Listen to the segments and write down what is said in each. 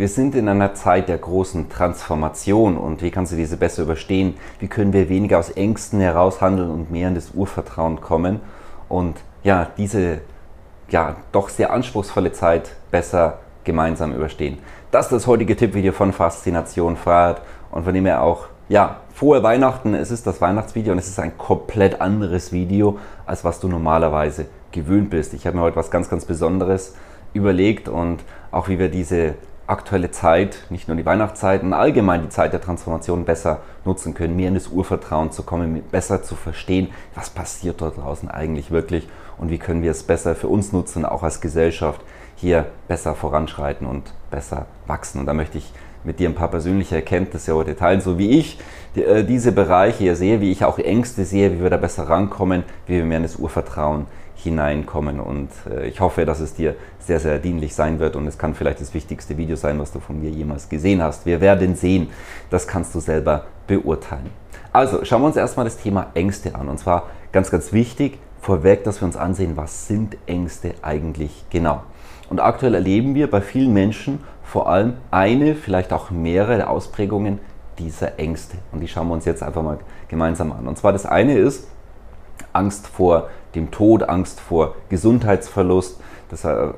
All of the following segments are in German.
Wir sind in einer Zeit der großen Transformation und wie kannst du diese besser überstehen? Wie können wir weniger aus Ängsten heraushandeln und mehr in das Urvertrauen kommen und ja, diese ja doch sehr anspruchsvolle Zeit besser gemeinsam überstehen? Das ist das heutige Tippvideo von Faszination Freiheit und von dem her auch ja, frohe Weihnachten. Es ist das Weihnachtsvideo und es ist ein komplett anderes Video, als was du normalerweise gewöhnt bist. Ich habe mir heute was ganz, ganz Besonderes überlegt und auch wie wir diese aktuelle Zeit, nicht nur die Weihnachtszeit, und allgemein die Zeit der Transformation besser nutzen können, mehr in das Urvertrauen zu kommen, besser zu verstehen, was passiert dort draußen eigentlich wirklich und wie können wir es besser für uns nutzen, auch als Gesellschaft hier besser voranschreiten und besser wachsen. Und da möchte ich mit dir ein paar persönliche Erkenntnisse heute teilen, so wie ich äh, diese Bereiche hier sehe, wie ich auch Ängste sehe, wie wir da besser rankommen, wie wir mehr in das Urvertrauen hineinkommen. Und äh, ich hoffe, dass es dir sehr, sehr dienlich sein wird und es kann vielleicht das wichtigste Video sein, was du von mir jemals gesehen hast. Wir werden sehen, das kannst du selber beurteilen. Also schauen wir uns erstmal das Thema Ängste an. Und zwar ganz, ganz wichtig, vorweg, dass wir uns ansehen, was sind Ängste eigentlich genau. Und aktuell erleben wir bei vielen Menschen vor allem eine, vielleicht auch mehrere Ausprägungen dieser Ängste. Und die schauen wir uns jetzt einfach mal gemeinsam an. Und zwar das eine ist Angst vor dem Tod, Angst vor Gesundheitsverlust, dass er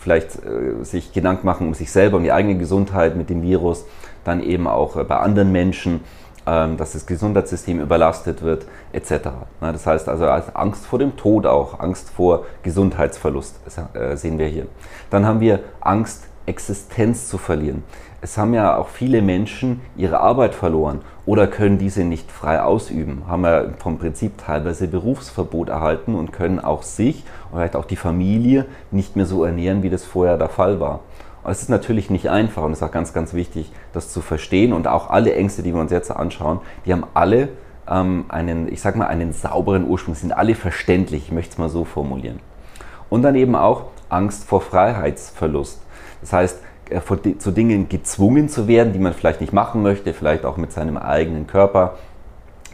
vielleicht äh, sich Gedanken machen um sich selber, um die eigene Gesundheit mit dem Virus, dann eben auch äh, bei anderen Menschen, ähm, dass das Gesundheitssystem überlastet wird, etc. Das heißt also Angst vor dem Tod auch, Angst vor Gesundheitsverlust äh, sehen wir hier. Dann haben wir Angst, Existenz zu verlieren. Es haben ja auch viele Menschen ihre Arbeit verloren oder können diese nicht frei ausüben, haben ja vom Prinzip teilweise Berufsverbot erhalten und können auch sich und vielleicht auch die Familie nicht mehr so ernähren, wie das vorher der Fall war. Es ist natürlich nicht einfach und es ist auch ganz, ganz wichtig, das zu verstehen. Und auch alle Ängste, die wir uns jetzt anschauen, die haben alle ähm, einen, ich sag mal, einen sauberen Ursprung, sind alle verständlich, ich möchte es mal so formulieren. Und dann eben auch Angst vor Freiheitsverlust. Das heißt, zu Dingen gezwungen zu werden, die man vielleicht nicht machen möchte, vielleicht auch mit seinem eigenen Körper.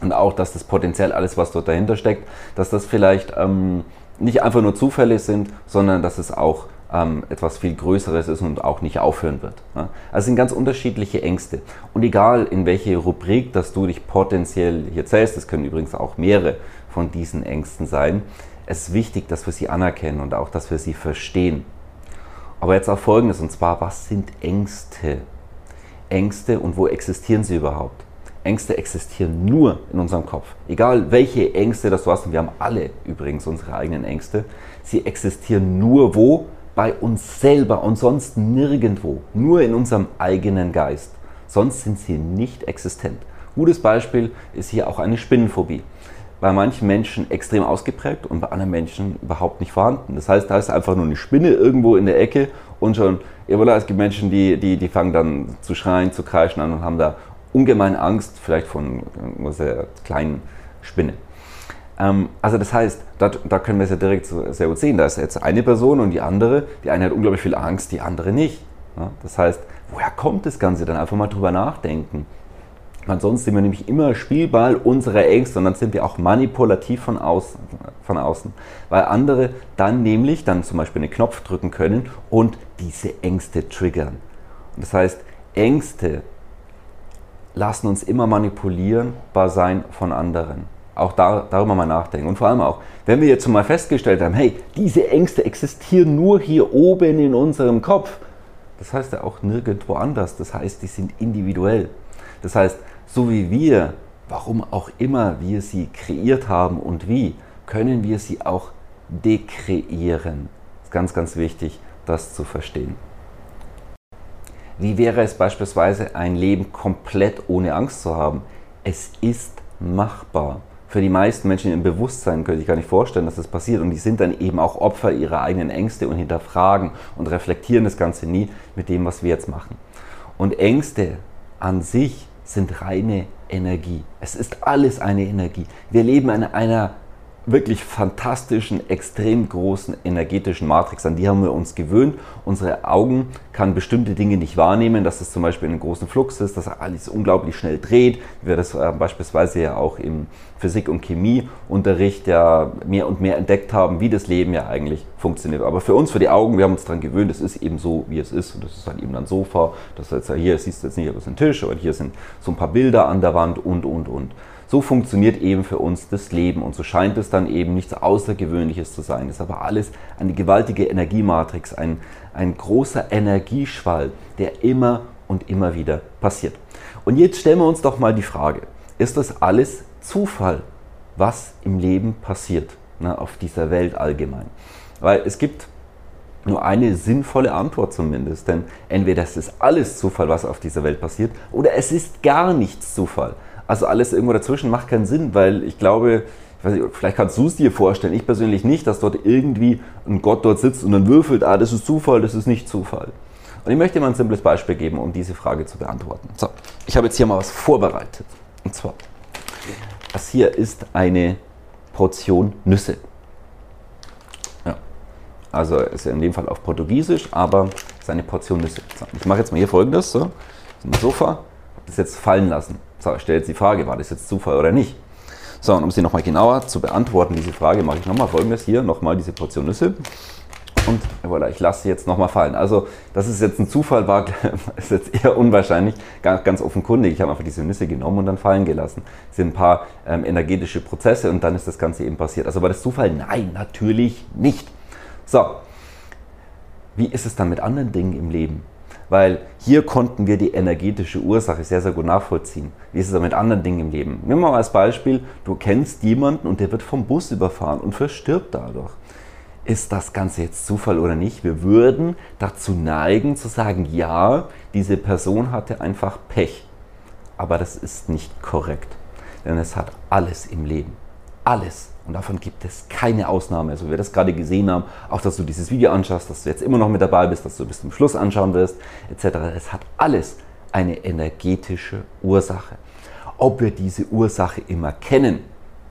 Und auch, dass das potenziell alles, was dort dahinter steckt, dass das vielleicht ähm, nicht einfach nur Zufälle sind, sondern dass es auch ähm, etwas viel Größeres ist und auch nicht aufhören wird. Ja? Also es sind ganz unterschiedliche Ängste. Und egal in welche Rubrik, dass du dich potenziell hier zählst, es können übrigens auch mehrere von diesen Ängsten sein, es ist wichtig, dass wir sie anerkennen und auch, dass wir sie verstehen. Aber jetzt auch Folgendes, und zwar, was sind Ängste? Ängste und wo existieren sie überhaupt? Ängste existieren nur in unserem Kopf. Egal welche Ängste das du hast, und wir haben alle übrigens unsere eigenen Ängste, sie existieren nur wo? Bei uns selber und sonst nirgendwo. Nur in unserem eigenen Geist. Sonst sind sie nicht existent. Gutes Beispiel ist hier auch eine Spinnenphobie bei manchen Menschen extrem ausgeprägt und bei anderen Menschen überhaupt nicht vorhanden. Das heißt, da ist einfach nur eine Spinne irgendwo in der Ecke und schon, voilà, es gibt Menschen, die, die, die fangen dann zu schreien, zu kreischen an und haben da ungemein Angst, vielleicht von einer sehr kleinen Spinne. Ähm, also das heißt, da, da können wir es ja direkt sehr gut sehen. Da ist jetzt eine Person und die andere, die eine hat unglaublich viel Angst, die andere nicht. Das heißt, woher kommt das Ganze? Dann einfach mal drüber nachdenken. Ansonsten sind wir nämlich immer Spielball unserer Ängste und dann sind wir auch manipulativ von außen, von außen. Weil andere dann nämlich dann zum Beispiel einen Knopf drücken können und diese Ängste triggern. Und das heißt, Ängste lassen uns immer manipulierbar sein von anderen. Auch da, darüber mal nachdenken. Und vor allem auch, wenn wir jetzt mal festgestellt haben, hey, diese Ängste existieren nur hier oben in unserem Kopf. Das heißt ja auch nirgendwo anders. Das heißt, die sind individuell. Das heißt, so wie wir, warum auch immer wir sie kreiert haben und wie, können wir sie auch dekreieren. Ist ganz, ganz wichtig, das zu verstehen. Wie wäre es beispielsweise, ein Leben komplett ohne Angst zu haben? Es ist machbar. Für die meisten Menschen im Bewusstsein könnte ich gar nicht vorstellen, dass das passiert. Und die sind dann eben auch Opfer ihrer eigenen Ängste und hinterfragen und reflektieren das Ganze nie mit dem, was wir jetzt machen. Und Ängste an sich sind reine Energie. Es ist alles eine Energie. Wir leben in einer wirklich fantastischen, extrem großen energetischen Matrix. An die haben wir uns gewöhnt. Unsere Augen kann bestimmte Dinge nicht wahrnehmen, dass es zum Beispiel in einem großen Flux ist, dass alles unglaublich schnell dreht. wie Wir das äh, beispielsweise ja auch im Physik- und Chemieunterricht ja mehr und mehr entdeckt haben, wie das Leben ja eigentlich funktioniert. Aber für uns, für die Augen, wir haben uns daran gewöhnt, es ist eben so, wie es ist. Und das ist halt eben ein Sofa. Das ist jetzt, hier siehst du jetzt nicht, aber es ist ein Tisch, aber hier sind so ein paar Bilder an der Wand und, und, und. So funktioniert eben für uns das Leben und so scheint es dann eben nichts Außergewöhnliches zu sein. Es ist aber alles eine gewaltige Energiematrix, ein, ein großer Energieschwall, der immer und immer wieder passiert. Und jetzt stellen wir uns doch mal die Frage, ist das alles Zufall, was im Leben passiert, ne, auf dieser Welt allgemein? Weil es gibt nur eine sinnvolle Antwort zumindest, denn entweder ist es alles Zufall, was auf dieser Welt passiert, oder es ist gar nichts Zufall. Also alles irgendwo dazwischen macht keinen Sinn, weil ich glaube, ich nicht, vielleicht kannst du es dir vorstellen, ich persönlich nicht, dass dort irgendwie ein Gott dort sitzt und dann würfelt, ah, das ist Zufall, das ist nicht Zufall. Und ich möchte mal ein simples Beispiel geben, um diese Frage zu beantworten. So, ich habe jetzt hier mal was vorbereitet. Und zwar, das hier ist eine Portion Nüsse. Ja. Also ist ja in dem Fall auf Portugiesisch, aber es ist eine Portion Nüsse. So, ich mache jetzt mal hier folgendes: so, ein Sofa, habe das jetzt fallen lassen. Jetzt die Frage, war das jetzt Zufall oder nicht? So, und um sie nochmal genauer zu beantworten, diese Frage, mache ich nochmal folgendes hier, nochmal diese Portion Nüsse. Und voilà, ich lasse sie jetzt nochmal fallen. Also, dass es jetzt ein Zufall war, ist jetzt eher unwahrscheinlich, ganz, ganz offenkundig. Ich habe einfach diese Nüsse genommen und dann fallen gelassen. Es sind ein paar ähm, energetische Prozesse und dann ist das Ganze eben passiert. Also war das Zufall? Nein, natürlich nicht. So, wie ist es dann mit anderen Dingen im Leben? Weil hier konnten wir die energetische Ursache sehr, sehr gut nachvollziehen. Wie ist es mit anderen Dingen im Leben? Nehmen wir mal als Beispiel, du kennst jemanden und der wird vom Bus überfahren und verstirbt dadurch. Ist das Ganze jetzt Zufall oder nicht? Wir würden dazu neigen zu sagen, ja, diese Person hatte einfach Pech. Aber das ist nicht korrekt, denn es hat alles im Leben. Alles und davon gibt es keine Ausnahme. Also wie wir das gerade gesehen haben, auch dass du dieses Video anschaust, dass du jetzt immer noch mit dabei bist, dass du bis zum Schluss anschauen wirst, etc. Es hat alles eine energetische Ursache. Ob wir diese Ursache immer kennen,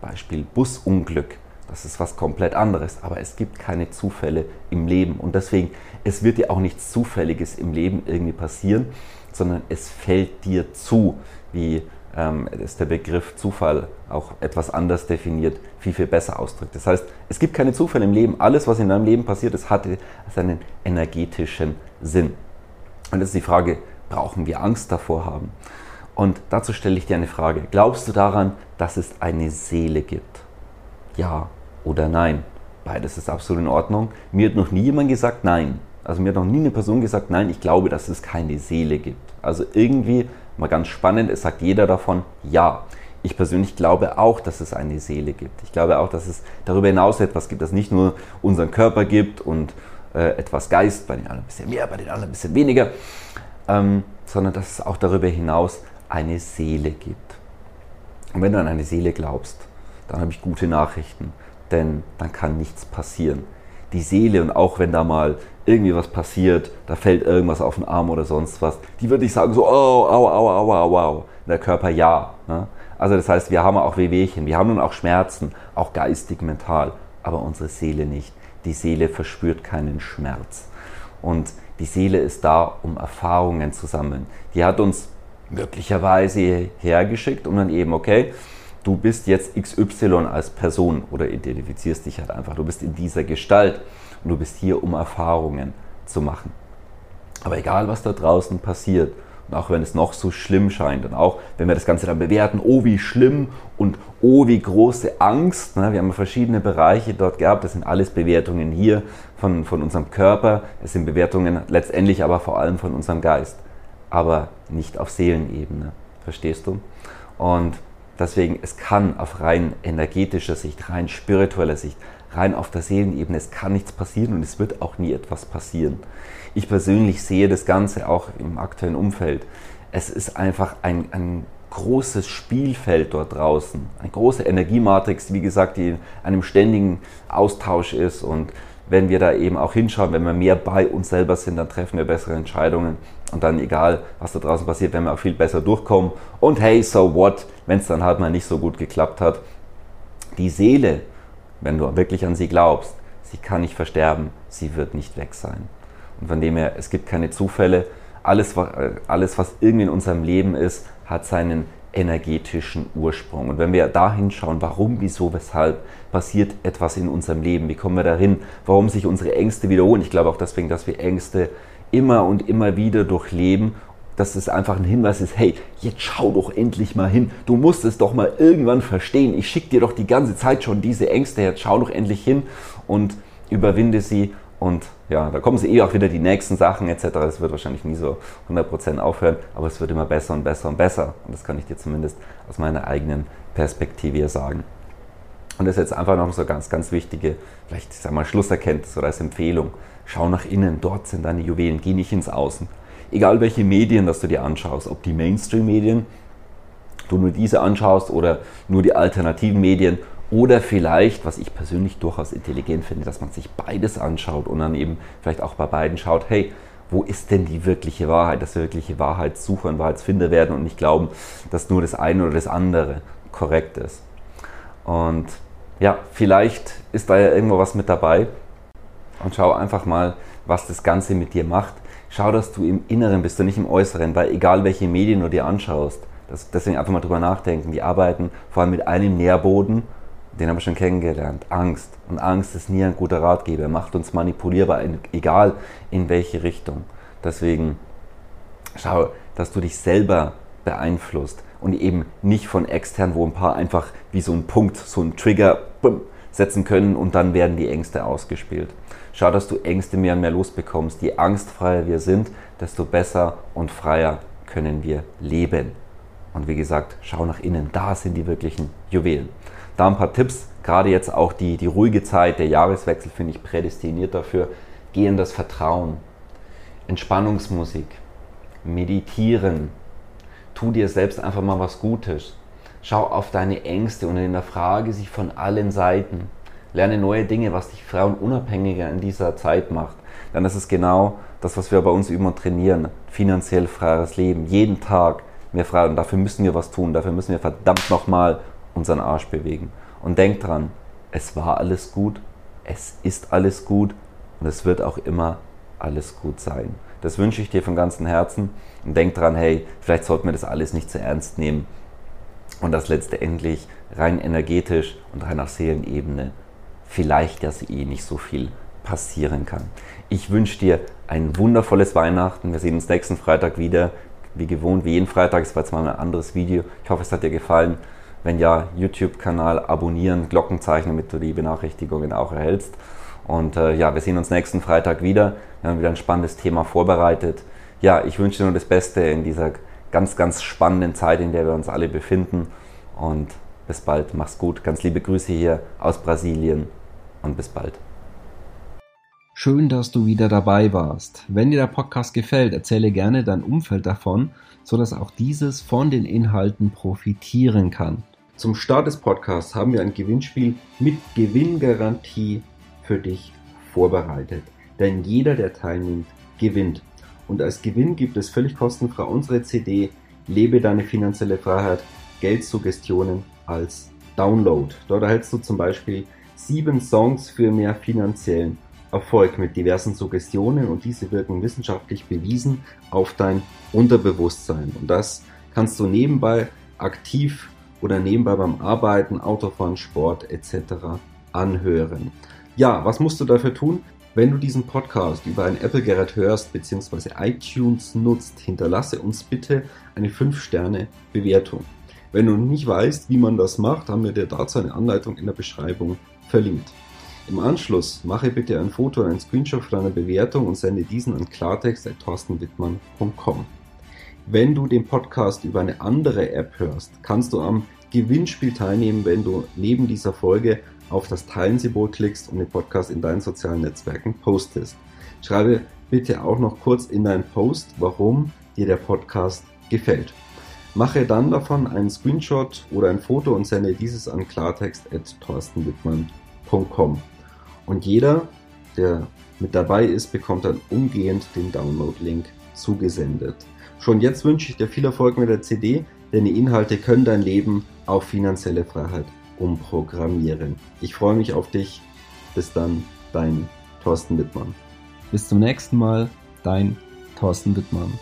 Beispiel Busunglück, das ist was komplett anderes, aber es gibt keine Zufälle im Leben und deswegen, es wird dir auch nichts Zufälliges im Leben irgendwie passieren, sondern es fällt dir zu, wie ähm, ist der Begriff Zufall auch etwas anders definiert, viel, viel besser ausdrückt. Das heißt, es gibt keine Zufälle im Leben. Alles, was in deinem Leben passiert ist, hat seinen energetischen Sinn. Und das ist die Frage, brauchen wir Angst davor haben? Und dazu stelle ich dir eine Frage. Glaubst du daran, dass es eine Seele gibt? Ja oder nein? Beides ist absolut in Ordnung. Mir hat noch nie jemand gesagt nein. Also mir hat noch nie eine Person gesagt, nein, ich glaube, dass es keine Seele gibt. Also irgendwie Mal ganz spannend, es sagt jeder davon ja. Ich persönlich glaube auch, dass es eine Seele gibt. Ich glaube auch, dass es darüber hinaus etwas gibt, das nicht nur unseren Körper gibt und äh, etwas Geist, bei den anderen ein bisschen mehr, bei den anderen ein bisschen weniger, ähm, sondern dass es auch darüber hinaus eine Seele gibt. Und wenn du an eine Seele glaubst, dann habe ich gute Nachrichten, denn dann kann nichts passieren. Die Seele, und auch wenn da mal irgendwie was passiert, da fällt irgendwas auf den Arm oder sonst was, die würde ich sagen so, oh, au, au, au, au, au. Der Körper ja. Ne? Also das heißt, wir haben auch Wehwehchen, wir haben nun auch Schmerzen, auch geistig, mental, aber unsere Seele nicht. Die Seele verspürt keinen Schmerz. Und die Seele ist da, um Erfahrungen zu sammeln. Die hat uns möglicherweise hergeschickt, um dann eben, okay, du bist jetzt XY als Person oder identifizierst dich halt einfach. Du bist in dieser Gestalt und du bist hier, um Erfahrungen zu machen. Aber egal, was da draußen passiert, und auch wenn es noch so schlimm scheint und auch wenn wir das Ganze dann bewerten, oh wie schlimm und oh wie große Angst, ne? wir haben verschiedene Bereiche dort gehabt, das sind alles Bewertungen hier von, von unserem Körper, es sind Bewertungen letztendlich aber vor allem von unserem Geist, aber nicht auf Seelenebene, verstehst du? Und deswegen, es kann auf rein energetischer Sicht, rein spiritueller Sicht, rein auf der Seelenebene, es kann nichts passieren und es wird auch nie etwas passieren. Ich persönlich sehe das Ganze auch im aktuellen Umfeld. Es ist einfach ein, ein großes Spielfeld dort draußen, eine große Energiematrix, wie gesagt, die in einem ständigen Austausch ist und wenn wir da eben auch hinschauen, wenn wir mehr bei uns selber sind, dann treffen wir bessere Entscheidungen und dann egal, was da draußen passiert, werden wir auch viel besser durchkommen. Und hey, so what, wenn es dann halt mal nicht so gut geklappt hat. Die Seele, wenn du wirklich an sie glaubst, sie kann nicht versterben, sie wird nicht weg sein. Und von dem her, es gibt keine Zufälle. Alles, alles was irgendwie in unserem Leben ist, hat seinen energetischen Ursprung. Und wenn wir da hinschauen, warum, wieso, weshalb passiert etwas in unserem Leben, wie kommen wir dahin, warum sich unsere Ängste wiederholen. Ich glaube auch deswegen, dass wir Ängste immer und immer wieder durchleben, dass es einfach ein Hinweis ist, hey, jetzt schau doch endlich mal hin, du musst es doch mal irgendwann verstehen. Ich schicke dir doch die ganze Zeit schon diese Ängste, jetzt schau doch endlich hin und überwinde sie und ja, da kommen sie eh auch wieder die nächsten Sachen etc. Es wird wahrscheinlich nie so 100% aufhören, aber es wird immer besser und besser und besser. Und das kann ich dir zumindest aus meiner eigenen Perspektive sagen. Und das ist jetzt einfach noch so ganz, ganz wichtige, vielleicht sag mal Schlusserkenntnis oder als Empfehlung. Schau nach innen, dort sind deine Juwelen, geh nicht ins Außen. Egal welche Medien, dass du dir anschaust, ob die Mainstream-Medien, du nur diese anschaust oder nur die alternativen Medien oder vielleicht, was ich persönlich durchaus intelligent finde, dass man sich beides anschaut und dann eben vielleicht auch bei beiden schaut, hey, wo ist denn die wirkliche Wahrheit, dass wir wirkliche Wahrheitssucher und Wahrheitsfinder werden und nicht glauben, dass nur das eine oder das andere korrekt ist. Und ja, vielleicht ist da ja irgendwo was mit dabei und schau einfach mal, was das Ganze mit dir macht. Schau, dass du im Inneren bist und nicht im Äußeren, weil egal welche Medien du dir anschaust, das, deswegen einfach mal drüber nachdenken, die arbeiten vor allem mit einem Nährboden den haben wir schon kennengelernt. Angst. Und Angst ist nie ein guter Ratgeber. Er macht uns manipulierbar, egal in welche Richtung. Deswegen schau, dass du dich selber beeinflusst und eben nicht von extern, wo ein paar einfach wie so ein Punkt, so ein Trigger bumm, setzen können und dann werden die Ängste ausgespielt. Schau, dass du Ängste mehr und mehr losbekommst. Je angstfreier wir sind, desto besser und freier können wir leben. Und wie gesagt, schau nach innen, da sind die wirklichen Juwelen. Da ein paar Tipps, gerade jetzt auch die, die ruhige Zeit, der Jahreswechsel finde ich prädestiniert dafür. Geh in das Vertrauen, Entspannungsmusik, meditieren, tu dir selbst einfach mal was Gutes. Schau auf deine Ängste und hinterfrage sie von allen Seiten. Lerne neue Dinge, was dich frauenunabhängiger in dieser Zeit macht. Denn das ist genau das, was wir bei uns üben und trainieren. Finanziell freieres Leben. Jeden Tag mehr. Und dafür müssen wir was tun. Dafür müssen wir verdammt nochmal unseren Arsch bewegen. Und denk dran, es war alles gut, es ist alles gut und es wird auch immer alles gut sein. Das wünsche ich dir von ganzem Herzen und denk dran, hey, vielleicht sollten wir das alles nicht zu ernst nehmen und das letztendlich rein energetisch und rein auf Seelenebene vielleicht dass eh nicht so viel passieren kann. Ich wünsche dir ein wundervolles Weihnachten. Wir sehen uns nächsten Freitag wieder. Wie gewohnt, wie jeden Freitag. Es war jetzt mal ein anderes Video. Ich hoffe, es hat dir gefallen. Wenn ja, YouTube-Kanal abonnieren, Glockenzeichen, damit du die Benachrichtigungen auch erhältst. Und äh, ja, wir sehen uns nächsten Freitag wieder. Wir haben wieder ein spannendes Thema vorbereitet. Ja, ich wünsche dir nur das Beste in dieser ganz, ganz spannenden Zeit, in der wir uns alle befinden. Und bis bald. Mach's gut. Ganz liebe Grüße hier aus Brasilien und bis bald. Schön, dass du wieder dabei warst. Wenn dir der Podcast gefällt, erzähle gerne dein Umfeld davon, sodass auch dieses von den Inhalten profitieren kann. Zum Start des Podcasts haben wir ein Gewinnspiel mit Gewinngarantie für dich vorbereitet. Denn jeder, der teilnimmt, gewinnt. Und als Gewinn gibt es völlig kostenfrei unsere CD Lebe deine finanzielle Freiheit, Geldsuggestionen als Download. Dort erhältst du zum Beispiel sieben Songs für mehr finanziellen Erfolg mit diversen Suggestionen und diese wirken wissenschaftlich bewiesen auf dein Unterbewusstsein. Und das kannst du nebenbei aktiv oder nebenbei beim Arbeiten, Autofahren, Sport etc. anhören. Ja, was musst du dafür tun? Wenn du diesen Podcast über ein Apple-Gerät hörst bzw. iTunes nutzt, hinterlasse uns bitte eine 5-Sterne-Bewertung. Wenn du nicht weißt, wie man das macht, haben wir dir dazu eine Anleitung in der Beschreibung verlinkt. Im Anschluss mache bitte ein Foto oder ein Screenshot von deiner Bewertung und sende diesen an klartext.torstenwittmann.com. Wenn du den Podcast über eine andere App hörst, kannst du am Gewinnspiel teilnehmen, wenn du neben dieser Folge auf das Teilen-Symbol klickst und den Podcast in deinen sozialen Netzwerken postest. Schreibe bitte auch noch kurz in deinen Post, warum dir der Podcast gefällt. Mache dann davon einen Screenshot oder ein Foto und sende dieses an klartext.torstenwittmann.com. Und jeder, der mit dabei ist, bekommt dann umgehend den Download-Link zugesendet. Schon jetzt wünsche ich dir viel Erfolg mit der CD, denn die Inhalte können dein Leben auf finanzielle Freiheit umprogrammieren. Ich freue mich auf dich. Bis dann, dein Thorsten Wittmann. Bis zum nächsten Mal, dein Thorsten Wittmann.